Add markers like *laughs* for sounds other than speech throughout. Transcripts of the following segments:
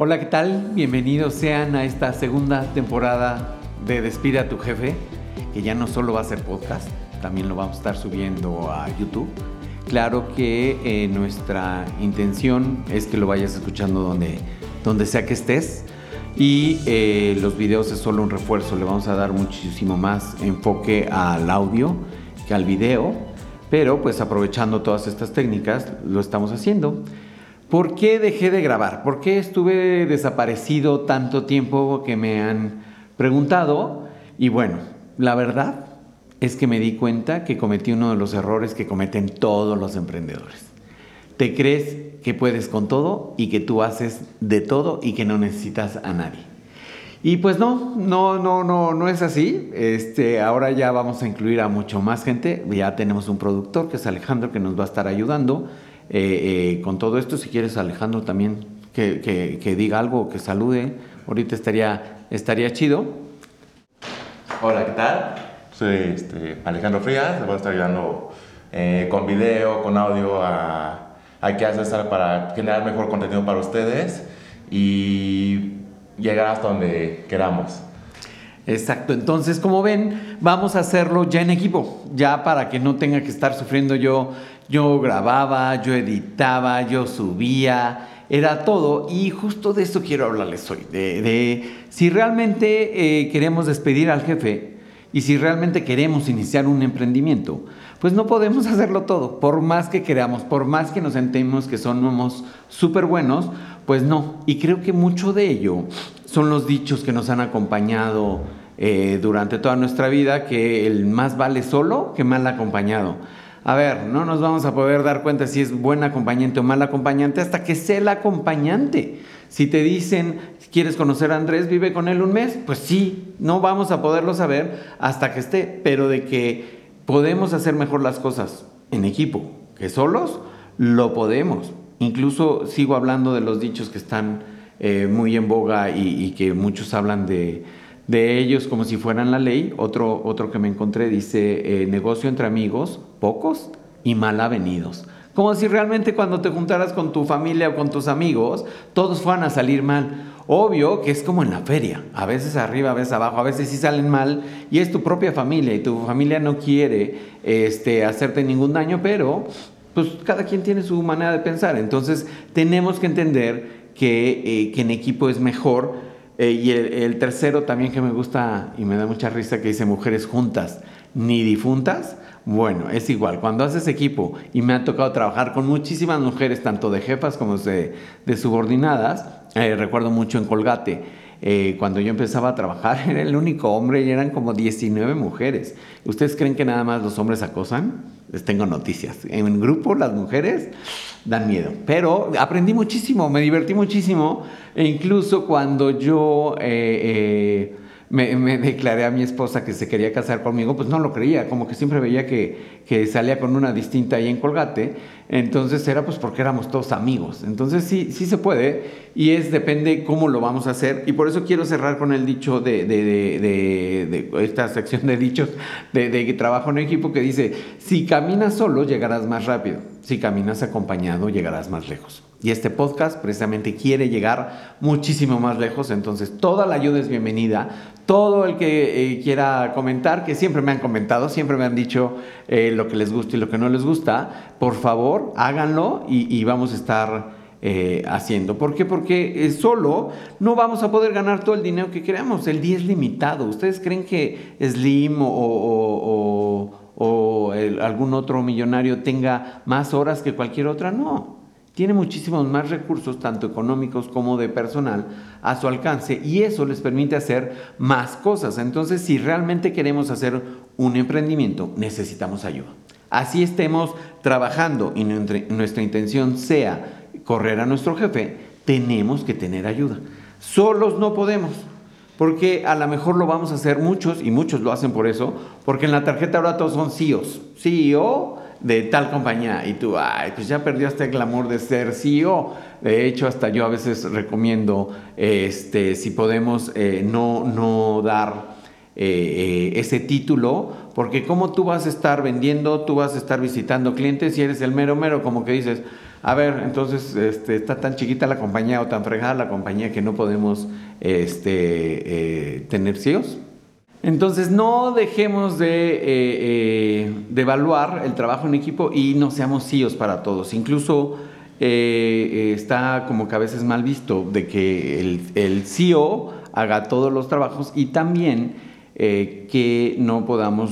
Hola, ¿qué tal? Bienvenidos sean a esta segunda temporada de Despide a tu jefe, que ya no solo va a ser podcast, también lo vamos a estar subiendo a YouTube. Claro que eh, nuestra intención es que lo vayas escuchando donde, donde sea que estés. Y eh, los videos es solo un refuerzo, le vamos a dar muchísimo más enfoque al audio que al video, pero pues aprovechando todas estas técnicas lo estamos haciendo. ¿Por qué dejé de grabar? ¿Por qué estuve desaparecido tanto tiempo que me han preguntado? Y bueno, la verdad es que me di cuenta que cometí uno de los errores que cometen todos los emprendedores. Te crees que puedes con todo y que tú haces de todo y que no necesitas a nadie. Y pues no, no, no, no, no es así. Este, ahora ya vamos a incluir a mucho más gente. Ya tenemos un productor que es Alejandro que nos va a estar ayudando eh, eh, con todo esto, si quieres Alejandro también que, diga algo, que salude, ahorita estaría, estaría chido. Hola, ¿qué tal? Soy este, Alejandro Frías, les voy a estar ayudando eh, con video, con audio a, a qué hacer para generar mejor contenido para ustedes y llegar hasta donde queramos. Exacto, entonces como ven, vamos a hacerlo ya en equipo, ya para que no tenga que estar sufriendo yo yo grababa, yo editaba, yo subía, era todo. Y justo de eso quiero hablarles hoy, de, si realmente eh, queremos despedir al jefe y si realmente queremos iniciar un emprendimiento, pues no podemos *laughs* hacerlo todo, por más que queramos, por más que nos sentemos que somos súper buenos, pues no. Y creo que mucho de ello son los dichos que nos han acompañado eh, durante toda nuestra vida, que el más vale solo que mal acompañado. A ver, no nos vamos a poder dar cuenta si es buen acompañante o mal acompañante hasta que sea el acompañante. Si te dicen, ¿quieres conocer a Andrés? Vive con él un mes. Pues sí, no vamos a poderlo saber hasta que esté, pero de que podemos hacer mejor las cosas en equipo que solos, lo podemos. Incluso sigo hablando de los dichos que están eh, muy en boga y que muchos hablan de, de ellos como si fueran la ley. Otro, otro que me encontré dice, eh, negocio entre amigos, pocos y mal avenidos. Como si realmente cuando te juntaras con tu familia o con tus amigos, todos fueran a salir mal. Obvio que es como en la feria, a veces arriba, a veces abajo, a veces sí salen mal y es tu propia familia y tu familia no quiere este, hacerte ningún daño, pero pues cada quien tiene su manera de pensar. Entonces tenemos que entender que, eh, que en equipo es mejor eh, y el, tercero también que me gusta y me da mucha risa que dice mujeres juntas, ni difuntas. Bueno, es igual. Cuando haces equipo y me ha tocado trabajar con muchísimas mujeres, tanto de jefas como de, subordinadas, eh, recuerdo mucho en Colgate, eh, cuando yo empezaba a trabajar *laughs* era el único hombre y eran como 19 mujeres. ¿Ustedes creen que nada más los hombres acosan? Les tengo noticias. En grupo las mujeres dan miedo. Pero aprendí muchísimo, me divertí muchísimo. E incluso cuando yo eh, eh, me, declaré a mi esposa que se quería casar conmigo, pues no lo creía, como que siempre veía que, que salía con una distinta ahí en Colgate. Entonces era pues porque éramos todos amigos. Entonces sí, sí se puede y es depende cómo lo vamos a hacer. Y por eso quiero cerrar con el dicho de, de, de, de esta sección de dichos de, trabajo en equipo que dice, si caminas solo llegarás más rápido, si caminas acompañado llegarás más lejos. Y este podcast precisamente quiere llegar muchísimo más lejos, entonces toda la ayuda es bienvenida. Todo el que eh, quiera comentar, que siempre me han comentado, siempre me han dicho eh, lo que les gusta y lo que no les gusta, por favor háganlo y, vamos a estar eh, haciendo. ¿Por qué? Porque solo no vamos a poder ganar todo el dinero que queramos. El día es limitado. ¿Ustedes creen que Slim o, o algún otro millonario tenga más horas que cualquier otra? No tiene muchísimos más recursos, tanto económicos como de personal, a su alcance y eso les permite hacer más cosas. Entonces, si realmente queremos hacer un emprendimiento, necesitamos ayuda. Así estemos trabajando y nuestra intención sea correr a nuestro jefe, tenemos que tener ayuda. Solos no podemos, porque a lo mejor lo vamos a hacer muchos y muchos lo hacen por eso, porque en la tarjeta ahora todos son CEOs. CEO de tal compañía y tú, ay, pues ya perdió este glamour de ser CEO. De hecho, hasta yo a veces recomiendo, este, si podemos, eh, no, no dar eh, eh, ese título, porque como tú vas a estar vendiendo, tú vas a estar visitando clientes y eres el mero mero, como que dices, A ver, entonces este, está tan chiquita la compañía o tan fregada la compañía que no podemos este, tener CEOs. Entonces no dejemos de, eh, eh, de, evaluar el trabajo en equipo y no seamos CEOs para todos. Incluso está como que a veces mal visto de que el, el CEO haga todos los trabajos y también que no podamos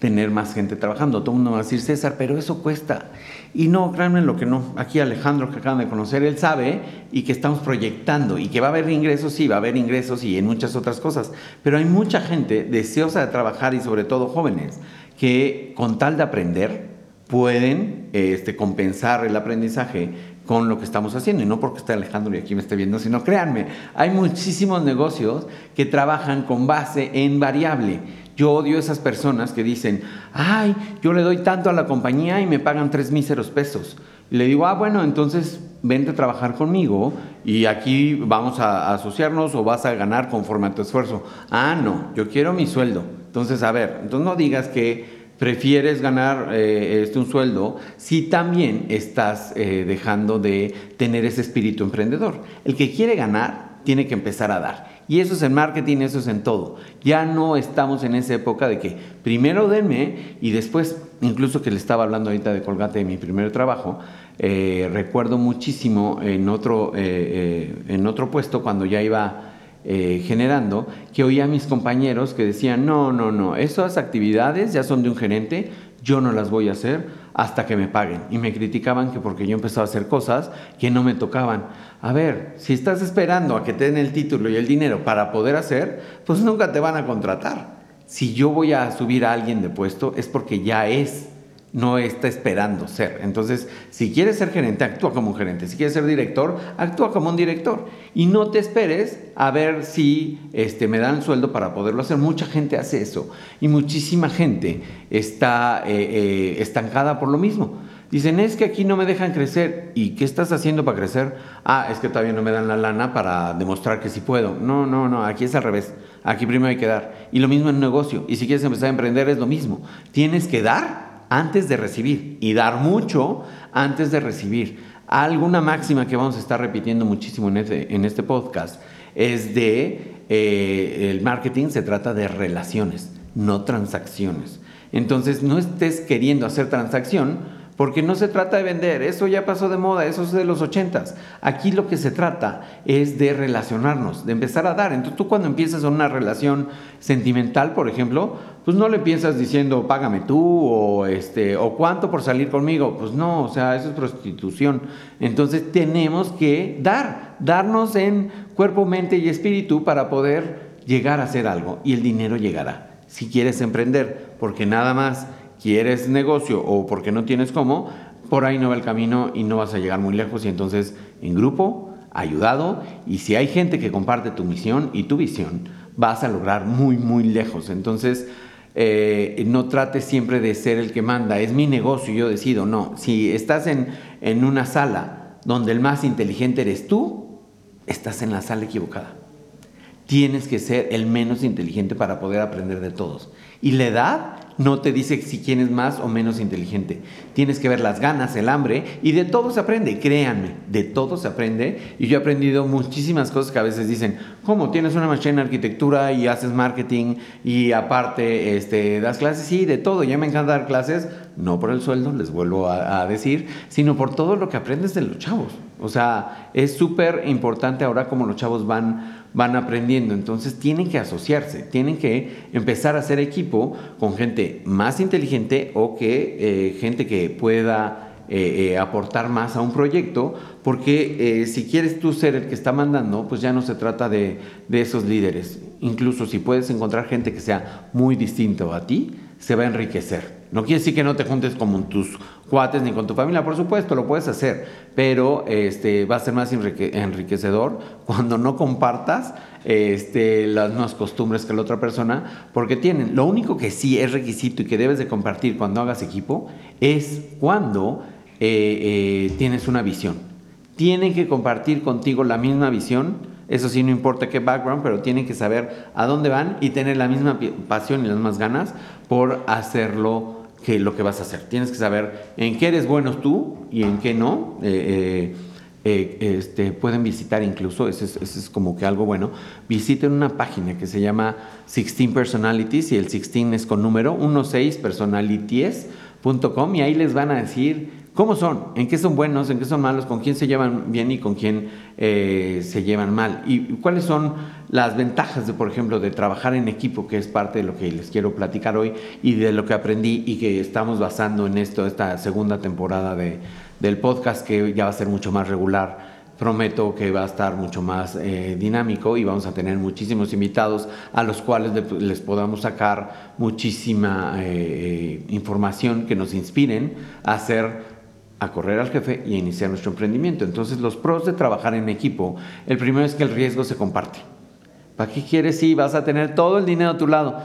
tener más gente trabajando. Todo el mundo va a decir, César, pero eso cuesta. Y no, créanme lo que no. Aquí Alejandro, que acaban de conocer, él sabe y que estamos proyectando y que va a haber ingresos, sí, va a haber ingresos y en muchas otras cosas. Pero hay mucha gente deseosa de trabajar y sobre todo jóvenes que con tal de aprender pueden este, compensar el aprendizaje con lo que estamos haciendo. Y no porque esté Alejandro y aquí me esté viendo, sino créanme, hay muchísimos negocios que trabajan con base en variable. Yo odio esas personas que dicen, ay, yo le doy tanto a la compañía y me pagan tres míseros pesos. Le digo, ah, bueno, entonces vente a trabajar conmigo y aquí vamos a, asociarnos o vas a ganar conforme a tu esfuerzo. Ah, no, yo quiero mi sueldo. Entonces, a ver, entonces no digas que prefieres ganar eh, este, un sueldo si también estás eh, dejando de tener ese espíritu emprendedor. El que quiere ganar tiene que empezar a dar. Y eso es en marketing, eso es en todo. Ya no estamos en esa época de que primero denme y después, incluso que le estaba hablando ahorita de Colgate de mi primer trabajo, eh, recuerdo muchísimo en otro, eh, eh, en otro puesto cuando ya iba generando, que oía a mis compañeros que decían, no, no, no, esas actividades ya son de un gerente, yo no las voy a hacer hasta que me paguen. Y me criticaban que porque yo empezaba a hacer cosas que no me tocaban. A ver, si estás esperando a que te den el título y el dinero para poder hacer, pues nunca te van a contratar. Si yo voy a subir a alguien de puesto es porque ya es no está esperando ser. Entonces, si quieres ser gerente, actúa como un gerente. Si quieres ser director, actúa como un director. Y no te esperes a ver si este, me dan sueldo para poderlo hacer. Mucha gente hace eso. Y muchísima gente está eh, eh, estancada por lo mismo. Dicen, es que aquí no me dejan crecer. ¿Y qué estás haciendo para crecer? Ah, es que todavía no me dan la lana para demostrar que sí puedo. No, no, no, aquí es al revés. Aquí primero hay que dar. Y lo mismo en un negocio. Y si quieres empezar a emprender es lo mismo. Tienes que dar antes de recibir y dar mucho antes de recibir. Alguna máxima que vamos a estar repitiendo muchísimo en este, en este podcast es de eh, el marketing se trata de relaciones, no transacciones. Entonces no estés queriendo hacer transacción porque no se trata de vender, eso ya pasó de moda, eso es de los ochentas. Aquí lo que se trata es de relacionarnos, de empezar a dar. Entonces tú cuando empiezas una relación sentimental, por ejemplo, pues no le piensas diciendo págame tú o este o cuánto por salir conmigo, pues no, o sea, eso es prostitución. Entonces tenemos que dar, darnos en cuerpo, mente y espíritu para poder llegar a hacer algo y el dinero llegará. Si quieres emprender, porque nada más quieres negocio o porque no tienes cómo, por ahí no va el camino y no vas a llegar muy lejos y entonces en grupo, ayudado y si hay gente que comparte tu misión y tu visión, vas a lograr muy, muy lejos. Entonces, eh, no trates siempre de ser el que manda, es mi negocio, yo decido, no. Si estás en, en una sala donde el más inteligente eres tú, estás en la sala equivocada. Tienes que ser el menos inteligente para poder aprender de todos. Y la edad no te dice si quién es más o menos inteligente. Tienes que ver las ganas, el hambre y de todo se aprende, créanme, de todo se aprende. Y yo he aprendido muchísimas cosas que a veces dicen, ¿cómo? ¿Tienes una maestría en arquitectura y haces marketing y aparte este, das clases? Sí, de todo. Ya me encanta dar clases, no por el sueldo, les vuelvo a, decir, sino por todo lo que aprendes de los chavos. O sea, es súper importante ahora como los chavos van van aprendiendo. Entonces tienen que asociarse, tienen que empezar a hacer equipo con gente más inteligente o que eh, gente que pueda eh, eh, aportar más a un proyecto, porque si quieres tú ser el que está mandando, pues ya no se trata de, de esos líderes. Incluso si puedes encontrar gente que sea muy distinto a ti, se va a enriquecer. No quiere decir que no te juntes con tus cuates ni con tu familia, por supuesto, lo puedes hacer, pero este, va a ser más enriquecedor *laughs* cuando no compartas este, las mismas costumbres que la otra persona, porque tienen, lo único que sí es requisito y que debes de compartir cuando hagas equipo es cuando eh, eh, tienes una visión. Tienen que compartir contigo la misma visión, eso sí, no importa qué background, pero tienen que saber a dónde van y tener la misma pasión y las mismas ganas por hacerlo que lo que vas a hacer. Tienes que saber en qué eres bueno tú y en qué no. Eh, eh, este, pueden visitar incluso, eso es, como que algo bueno, visiten una página que se llama 16 Personalities y el 16 es con número 16personalities.com y ahí les van a decir cómo son, en qué son buenos, en qué son malos, con quién se llevan bien y con quién eh, se llevan mal y cuáles son las ventajas de, por ejemplo, de trabajar en equipo, que es parte de lo que les quiero platicar hoy y de lo que aprendí y que estamos basando en esto, esta segunda temporada de del podcast que ya va a ser mucho más regular. Prometo que va a estar mucho más eh, dinámico y vamos a tener muchísimos invitados a los cuales les podamos sacar muchísima eh, información que nos inspiren a hacer a correr al jefe y a iniciar nuestro emprendimiento. Entonces, los pros de trabajar en equipo, el primero es que el riesgo se comparte. ¿Para qué quieres si vas a tener todo el dinero a tu lado?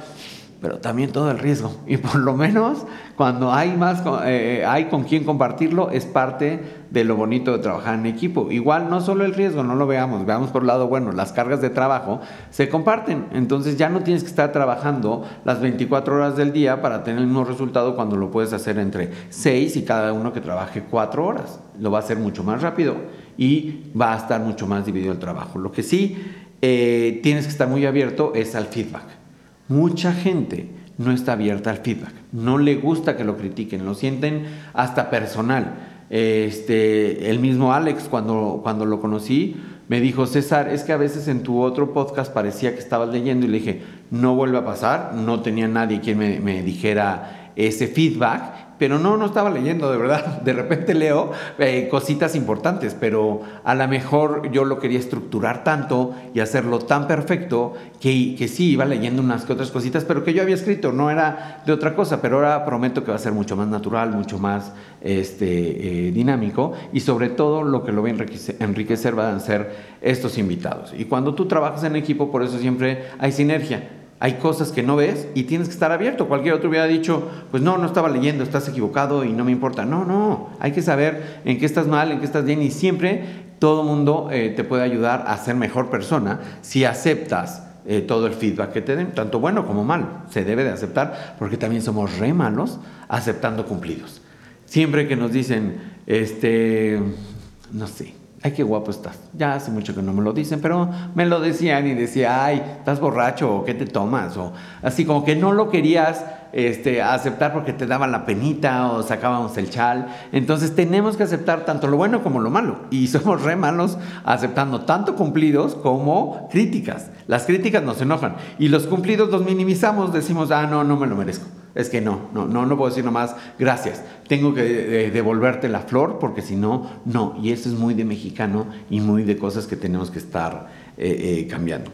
pero también todo el riesgo. Y por lo menos cuando hay más, eh, hay con quien compartirlo, es parte de lo bonito de trabajar en equipo. Igual no solo el riesgo, no lo veamos, veamos por el lado bueno, las cargas de trabajo se comparten. Entonces ya no tienes que estar trabajando las 24 horas del día para tener el mismo resultado cuando lo puedes hacer entre 6 y cada uno que trabaje 4 horas. Lo va a hacer mucho más rápido y va a estar mucho más dividido el trabajo. Lo que sí eh, tienes que estar muy abierto es al feedback Mucha gente no está abierta al feedback, no le gusta que lo critiquen, lo sienten hasta personal. Este, el mismo Alex, cuando, cuando lo conocí, me dijo, César, es que a veces en tu otro podcast parecía que estabas leyendo y le dije, no vuelve a pasar, no tenía nadie quien me, me dijera ese feedback pero no, no estaba leyendo, de verdad. *laughs* De repente leo eh, cositas importantes, pero a lo mejor yo lo quería estructurar tanto y hacerlo tan perfecto que, que sí, iba leyendo unas que otras cositas, pero que yo había escrito, no era de otra cosa, pero ahora prometo que va a ser mucho más natural, mucho más este, eh, dinámico y sobre todo lo que lo va a enriquecer, enriquecer van a ser estos invitados. Y cuando tú trabajas en equipo, por eso siempre hay sinergia hay cosas que no ves y tienes que estar abierto. Cualquier otro hubiera dicho, pues no, no estaba leyendo, estás equivocado y no me importa. No, no, hay que saber en qué estás mal, en qué estás bien y siempre todo mundo eh, te puede ayudar a ser mejor persona si aceptas eh, todo el feedback que te den, tanto bueno como malo. Se debe de aceptar porque también somos re malos aceptando cumplidos. Siempre que nos dicen, este, no sé, ay, qué guapo estás. Ya hace mucho que no me lo dicen, pero me lo decían y decía, ay, estás borracho o qué te tomas. O así como que no lo querías este, aceptar porque te daban la penita o sacábamos el chal. Entonces tenemos que aceptar tanto lo bueno como lo malo. Y *laughs* somos re malos aceptando tanto cumplidos como críticas. Las críticas nos enojan y los cumplidos los minimizamos, decimos, ah, no, no me lo merezco. Es que no, no, no, no puedo decir nomás gracias. Tengo que devolverte la flor porque si no, no. Y eso es muy de mexicano y muy de cosas que tenemos que estar eh, eh, cambiando.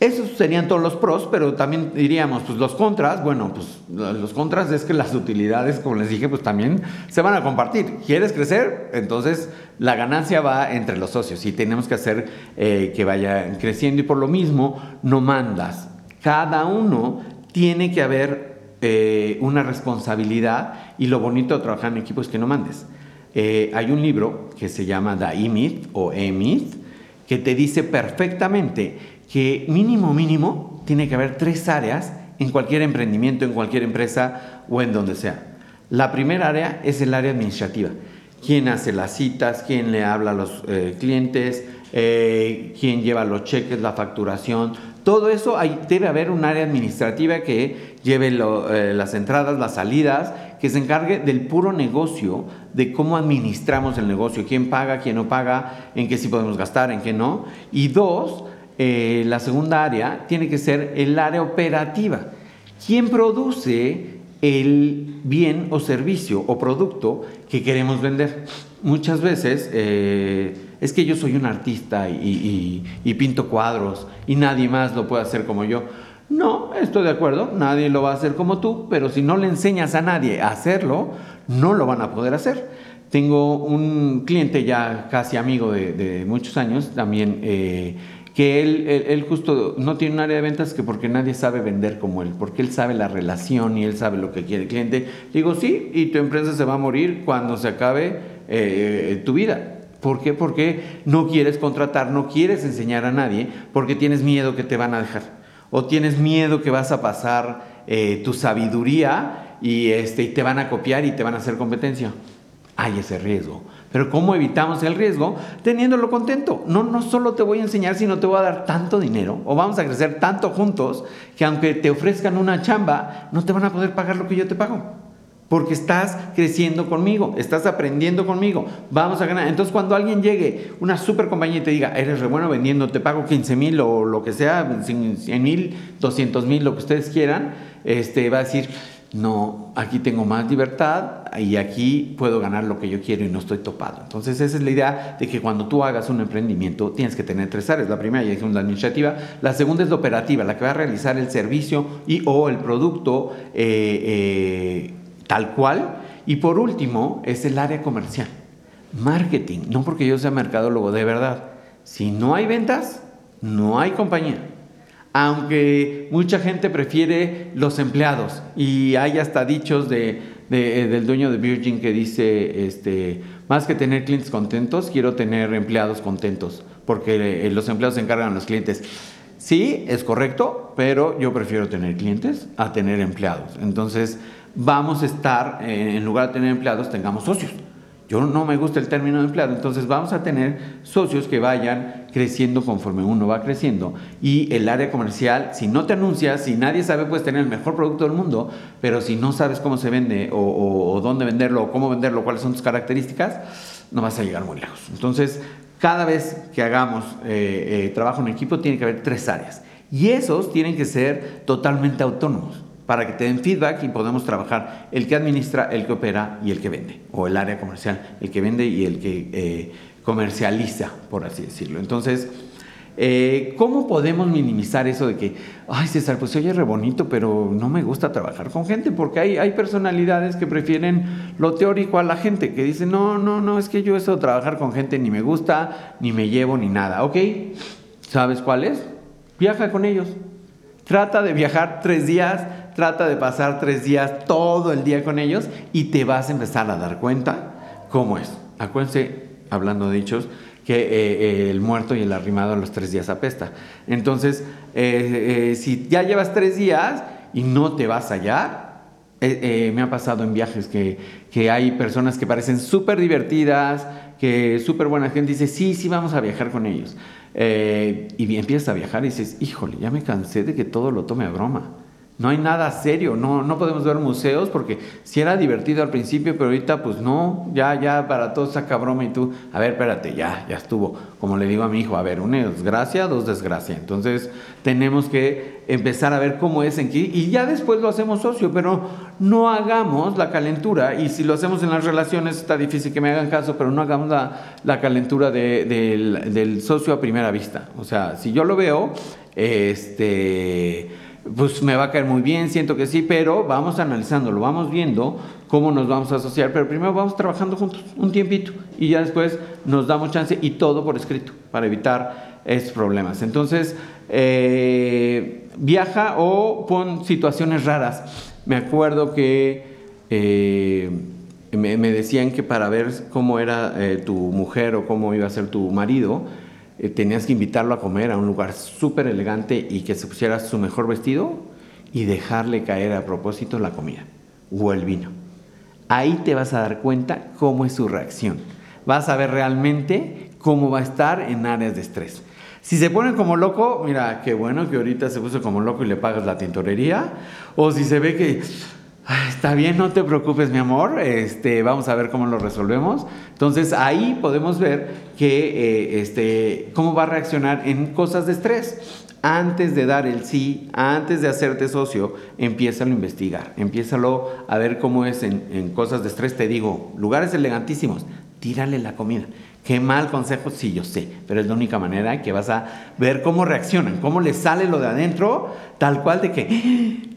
Esos serían todos los pros, pero también diríamos, pues los contras, bueno, pues los contras es que las utilidades, como les dije, pues también se van a compartir. ¿Quieres crecer? Entonces la ganancia va entre los socios y tenemos que hacer eh, que vaya creciendo y por lo mismo no mandas. Cada uno tiene que haber eh, una responsabilidad y lo bonito de trabajar en equipo es que no mandes. Eh, hay un libro que se llama The E-Myth o E-Myth que te dice perfectamente que mínimo, mínimo, tiene que haber tres áreas en cualquier emprendimiento, en cualquier empresa o en donde sea. La primera área es el área administrativa. ¿Quién hace las citas? ¿Quién le habla a los eh, clientes? ¿Quién lleva los cheques, la facturación? Todo eso debe haber un área administrativa que lleve eh, las entradas, las salidas, que se encargue del puro negocio, de cómo administramos el negocio, quién paga, quién no paga, en qué sí podemos gastar, en qué no. Y dos, eh, la segunda área tiene que ser el área operativa. ¿Quién produce el bien o servicio o producto que queremos vender? Muchas veces... Eh, es que yo soy un artista y, pinto cuadros y nadie más lo puede hacer como yo. No, estoy de acuerdo, nadie lo va a hacer como tú, pero si no le enseñas a nadie a hacerlo, no lo van a poder hacer. Tengo un cliente ya casi amigo de, muchos años, también, eh, que él, justo no tiene un área de ventas que porque nadie sabe vender como él, porque él sabe la relación y él sabe lo que quiere el cliente. Digo, sí, y tu empresa se va a morir cuando se acabe eh, tu vida. ¿Por qué? Porque no quieres contratar, no quieres enseñar a nadie, porque tienes miedo que te van a dejar. O tienes miedo que vas a pasar eh, tu sabiduría y, este, y te van a copiar y te van a hacer competencia. Hay ese riesgo. Pero ¿cómo evitamos el riesgo? Teniéndolo contento. No, no solo te voy a enseñar, sino te voy a dar tanto dinero o vamos a crecer tanto juntos que aunque te ofrezcan una chamba, no te van a poder pagar lo que yo te pago porque estás creciendo conmigo, estás aprendiendo conmigo, vamos a ganar. Entonces cuando alguien llegue, una super compañía y te diga, eres re bueno vendiendo, te pago 15 mil o lo que sea, 100 mil, 200 mil, lo que ustedes quieran, este, va a decir, no, aquí tengo más libertad y aquí puedo ganar lo que yo quiero y no estoy topado. Entonces esa es la idea de que cuando tú hagas un emprendimiento tienes que tener tres áreas. La primera ya es la administrativa, la segunda es la operativa, la que va a realizar el servicio y o el producto. Eh, eh, tal cual. Y por último, es el área comercial. Marketing, no porque yo sea mercadólogo, de verdad. Si no hay ventas, no hay compañía. Aunque mucha gente prefiere los empleados y hay hasta dichos de, del dueño de Virgin que dice, este, más que tener clientes contentos, quiero tener empleados contentos, porque eh, los empleados se encargan a los clientes. Sí, es correcto, pero yo prefiero tener clientes a tener empleados. Entonces, vamos a estar, eh, en lugar de tener empleados, tengamos socios. Yo no me gusta el término de empleado, entonces vamos a tener socios que vayan creciendo conforme uno va creciendo. Y el área comercial, si no te anuncias, si nadie sabe, puedes tener el mejor producto del mundo, pero si no sabes cómo se vende o, dónde venderlo o cómo venderlo, cuáles son tus características, no vas a llegar muy lejos. Entonces, cada vez que hagamos eh, eh, trabajo en equipo, tiene que haber tres áreas. Y esos tienen que ser totalmente autónomos para que te den feedback y podemos trabajar el que administra, el que opera y el que vende, o el área comercial, el que vende y el que eh, comercializa, por así decirlo. Entonces, eh, ¿cómo podemos minimizar eso de que, ay César, pues oye re bonito, pero no me gusta trabajar con gente? Porque hay, hay personalidades que prefieren lo teórico a la gente, que dicen, no, no, no, es que yo eso de trabajar con gente ni me gusta, ni me llevo, ni nada. ¿Ok? ¿Sabes cuál es? Viaja con ellos. Trata de viajar tres días trata de pasar tres días todo el día con ellos y te vas a empezar a dar cuenta cómo es. Acuérdense, hablando de dichos, que eh, eh, el muerto y el arrimado a los tres días apesta. Entonces, eh, si ya llevas tres días y no te vas allá, me ha pasado en viajes que, que hay personas que parecen súper divertidas, que súper buena gente dice, sí, sí, vamos a viajar con ellos. y empiezas a viajar y dices, híjole, ya me cansé de que todo lo tome a broma. No hay nada serio, no, no podemos ver museos porque si era divertido al principio, pero ahorita pues no, ya, ya para todos saca broma y tú, a ver, espérate, ya, ya estuvo. Como le digo a mi hijo, a ver, una desgracia, dos desgracia. Entonces tenemos que empezar a ver cómo es en qué y ya después lo hacemos socio, pero no hagamos la calentura y si lo hacemos en las relaciones está difícil que me hagan caso, pero no hagamos la, la calentura del, del socio a primera vista. O sea, si yo lo veo, este pues me va a caer muy bien, siento que sí, pero vamos analizándolo, vamos viendo cómo nos vamos a asociar, pero primero vamos trabajando juntos un tiempito y ya después nos damos chance y todo por escrito para evitar esos problemas. Entonces, eh, viaja o pon situaciones raras. Me acuerdo que eh, me, decían que para ver cómo era eh, tu mujer o cómo iba a ser tu marido, eh, tenías que invitarlo a comer a un lugar súper elegante y que se pusiera su mejor vestido y dejarle caer a propósito la comida o el vino. Ahí te vas a dar cuenta cómo es su reacción. Vas a ver realmente cómo va a estar en áreas de estrés. Si se pone como loco, mira, qué bueno que ahorita se puso como loco y le pagas la tintorería. O si se ve que está bien, no te preocupes, mi amor. Este, vamos a ver cómo lo resolvemos. Entonces ahí podemos ver que eh, este, cómo va a reaccionar en cosas de estrés. Antes de dar el sí, antes de hacerte socio, empiézalo a investigar, empiézalo a ver cómo es en, en cosas de estrés. Te digo, lugares elegantísimos, tírale la comida. Qué mal consejo, sí, yo sé, pero es la única manera que vas a ver cómo reaccionan, cómo les sale lo de adentro, tal cual de que,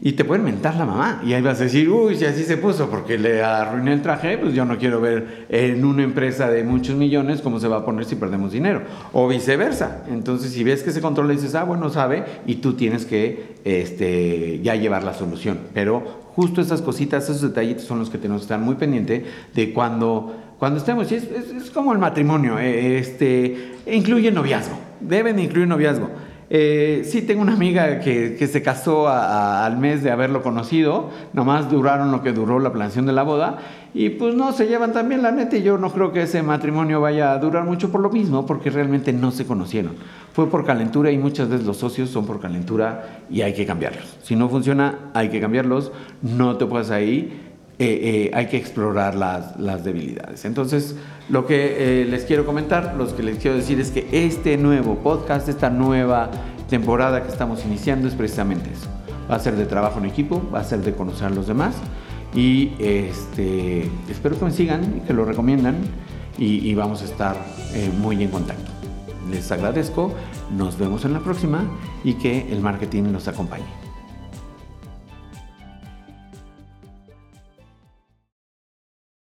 y te pueden mentar la mamá, y ahí vas a decir, uy, si así se puso, porque le arruiné el traje, pues yo no quiero ver en una empresa de muchos millones cómo se va a poner si perdemos dinero, o viceversa. Entonces, si ves que se controla, dices, ah, bueno, sabe, y tú tienes que este, ya llevar la solución. Pero justo esas cositas, esos detallitos son los que tenemos que estar muy pendiente de cuando cuando estemos, es, como el matrimonio, eh, este, incluye noviazgo, deben incluir noviazgo. Eh, sí, tengo una amiga que, que se casó al mes de haberlo conocido, nomás duraron lo que duró la planeación de la boda, y pues no se llevan tan bien, la neta, y yo no creo que ese matrimonio vaya a durar mucho por lo mismo, porque realmente no se conocieron. Fue por calentura y muchas veces los socios son por calentura y hay que cambiarlos. Si no funciona, hay que cambiarlos, no te puedes ahí. Eh, eh, hay que explorar las, debilidades. Entonces, lo que les quiero comentar, lo que les quiero decir es que este nuevo podcast, esta nueva temporada que estamos iniciando es precisamente eso. Va a ser de trabajo en equipo, va a ser de conocer a los demás y este, espero que me sigan y que lo recomiendan y, vamos a estar eh, muy en contacto. Les agradezco, nos vemos en la próxima y que el marketing nos acompañe.